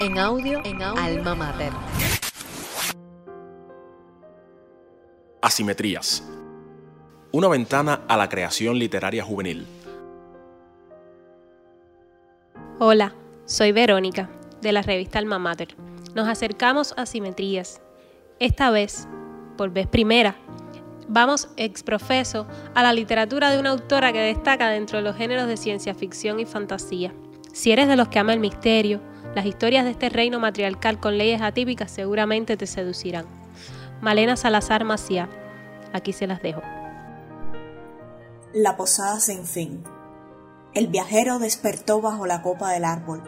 En audio, en audio, Alma Mater. Asimetrías. Una ventana a la creación literaria juvenil. Hola, soy Verónica, de la revista Alma Mater. Nos acercamos a Asimetrías. Esta vez, por vez primera, vamos exprofeso a la literatura de una autora que destaca dentro de los géneros de ciencia ficción y fantasía. Si eres de los que ama el misterio, las historias de este reino matriarcal con leyes atípicas seguramente te seducirán. Malena Salazar Maciá, aquí se las dejo. La posada sin fin. El viajero despertó bajo la copa del árbol.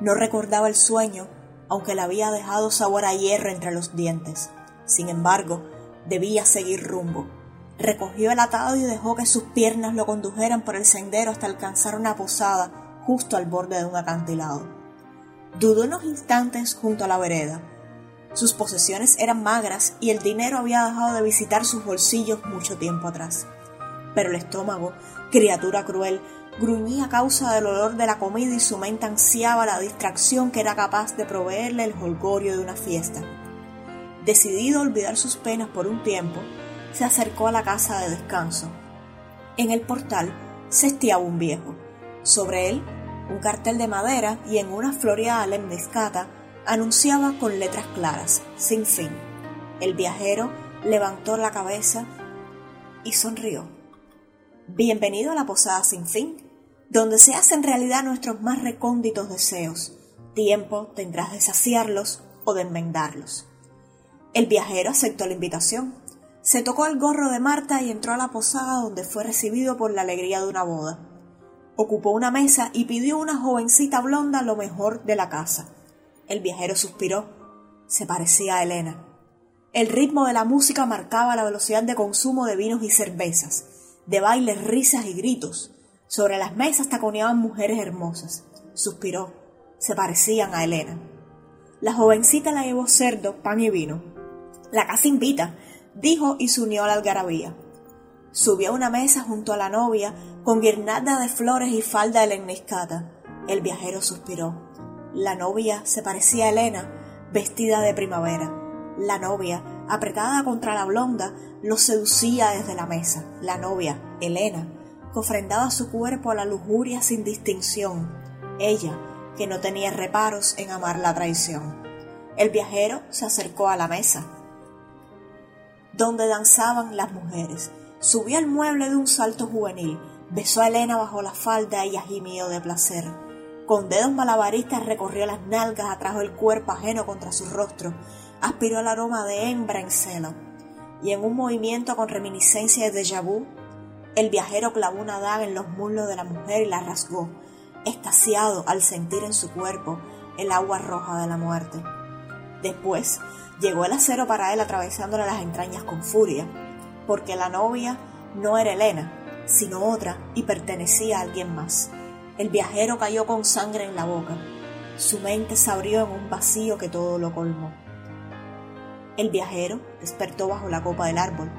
No recordaba el sueño, aunque le había dejado sabor a hierro entre los dientes. Sin embargo, debía seguir rumbo. Recogió el atado y dejó que sus piernas lo condujeran por el sendero hasta alcanzar una posada justo al borde de un acantilado. Dudó unos instantes junto a la vereda. Sus posesiones eran magras y el dinero había dejado de visitar sus bolsillos mucho tiempo atrás. Pero el estómago, criatura cruel, gruñía a causa del olor de la comida y su mente ansiaba la distracción que era capaz de proveerle el holgorio de una fiesta. Decidido a olvidar sus penas por un tiempo, se acercó a la casa de descanso. En el portal se estiaba un viejo. Sobre él, un cartel de madera y en una floreada lemniscata anunciaba con letras claras, sin fin. El viajero levantó la cabeza y sonrió. Bienvenido a la posada sin fin, donde se hacen realidad nuestros más recónditos deseos. Tiempo tendrás de saciarlos o de enmendarlos. El viajero aceptó la invitación. Se tocó el gorro de Marta y entró a la posada donde fue recibido por la alegría de una boda. Ocupó una mesa y pidió a una jovencita blonda lo mejor de la casa. El viajero suspiró. Se parecía a Elena. El ritmo de la música marcaba la velocidad de consumo de vinos y cervezas, de bailes, risas y gritos. Sobre las mesas taconeaban mujeres hermosas. Suspiró. Se parecían a Elena. La jovencita la llevó cerdo, pan y vino. La casa invita, dijo y se unió a la algarabía. Subió a una mesa junto a la novia, con guirnalda de flores y falda de. El viajero suspiró. La novia se parecía a Elena, vestida de primavera. La novia, apretada contra la blonda, lo seducía desde la mesa. La novia, Elena, que ofrendaba su cuerpo a la lujuria sin distinción. Ella, que no tenía reparos en amar la traición. El viajero se acercó a la mesa donde danzaban las mujeres. Subió al mueble de un salto juvenil, besó a Elena bajo la falda y gimió de placer. Con dedos malabaristas recorrió las nalgas, atrajo el cuerpo ajeno contra su rostro, aspiró el aroma de hembra en celo. Y en un movimiento con reminiscencia de déjà vu, el viajero clavó una daga en los muslos de la mujer y la rasgó, extasiado al sentir en su cuerpo el agua roja de la muerte. Después Llegó el acero para él atravesándole las entrañas con furia, porque la novia no era Elena, sino otra y pertenecía a alguien más. El viajero cayó con sangre en la boca. Su mente se abrió en un vacío que todo lo colmó. El viajero despertó bajo la copa del árbol.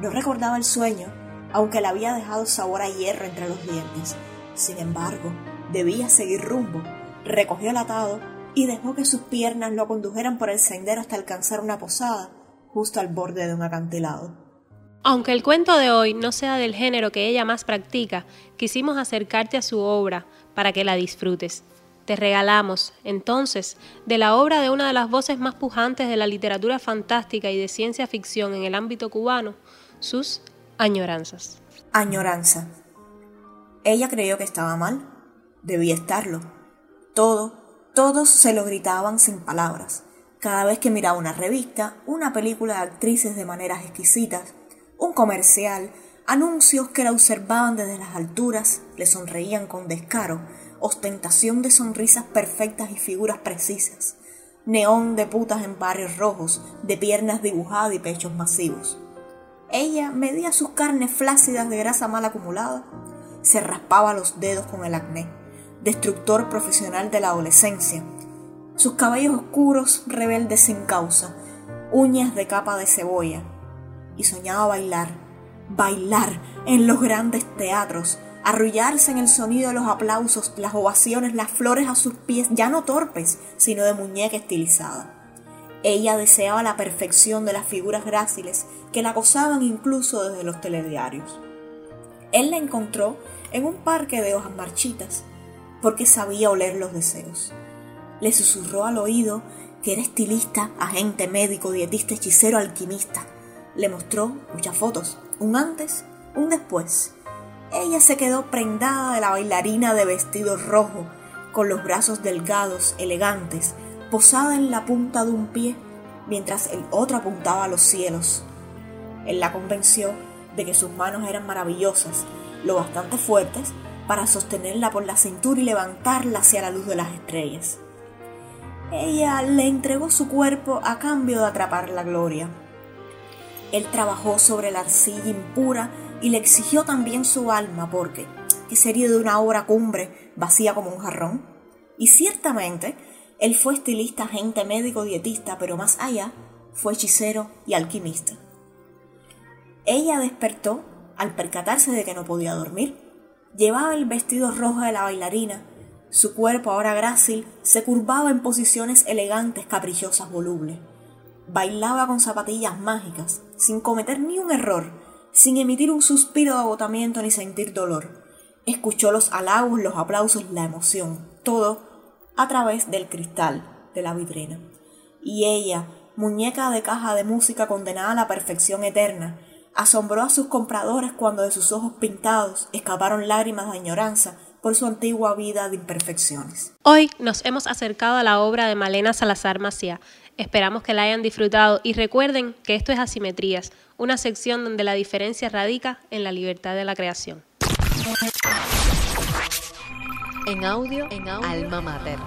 No recordaba el sueño, aunque le había dejado sabor a hierro entre los dientes. Sin embargo, debía seguir rumbo. Recogió el atado y dejó que sus piernas lo condujeran por el sendero hasta alcanzar una posada, justo al borde de un acantilado. Aunque el cuento de hoy no sea del género que ella más practica, quisimos acercarte a su obra para que la disfrutes. Te regalamos, entonces, de la obra de una de las voces más pujantes de la literatura fantástica y de ciencia ficción en el ámbito cubano, sus añoranzas. Añoranza. Ella creyó que estaba mal. Debía estarlo. Todo todos se lo gritaban sin palabras. Cada vez que miraba una revista, una película de actrices de maneras exquisitas, un comercial, anuncios que la observaban desde las alturas, le sonreían con descaro, ostentación de sonrisas perfectas y figuras precisas, neón de putas en barrios rojos, de piernas dibujadas y pechos masivos. Ella medía sus carnes flácidas de grasa mal acumulada, se raspaba los dedos con el acné destructor profesional de la adolescencia. Sus cabellos oscuros, rebeldes sin causa, uñas de capa de cebolla. Y soñaba bailar, bailar en los grandes teatros, arrullarse en el sonido de los aplausos, las ovaciones, las flores a sus pies, ya no torpes, sino de muñeca estilizada. Ella deseaba la perfección de las figuras gráciles que la gozaban incluso desde los telediarios. Él la encontró en un parque de hojas marchitas, porque sabía oler los deseos. Le susurró al oído que era estilista, agente médico, dietista, hechicero, alquimista. Le mostró muchas fotos, un antes, un después. Ella se quedó prendada de la bailarina de vestido rojo, con los brazos delgados, elegantes, posada en la punta de un pie, mientras el otro apuntaba a los cielos. Él la convenció de que sus manos eran maravillosas, lo bastante fuertes para sostenerla por la cintura y levantarla hacia la luz de las estrellas. Ella le entregó su cuerpo a cambio de atrapar la gloria. Él trabajó sobre la arcilla impura y le exigió también su alma porque, ¿qué sería de una obra cumbre vacía como un jarrón? Y ciertamente, él fue estilista, agente médico, dietista, pero más allá, fue hechicero y alquimista. Ella despertó al percatarse de que no podía dormir. Llevaba el vestido rojo de la bailarina. Su cuerpo, ahora grácil, se curvaba en posiciones elegantes, caprichosas, volubles. Bailaba con zapatillas mágicas, sin cometer ni un error, sin emitir un suspiro de agotamiento ni sentir dolor. Escuchó los halagos, los aplausos, la emoción, todo a través del cristal de la vitrina. Y ella, muñeca de caja de música condenada a la perfección eterna, asombró a sus compradores cuando de sus ojos pintados escaparon lágrimas de añoranza por su antigua vida de imperfecciones. Hoy nos hemos acercado a la obra de Malena Salazar Macía. Esperamos que la hayan disfrutado y recuerden que esto es Asimetrías, una sección donde la diferencia radica en la libertad de la creación. En audio, en Alma Mater.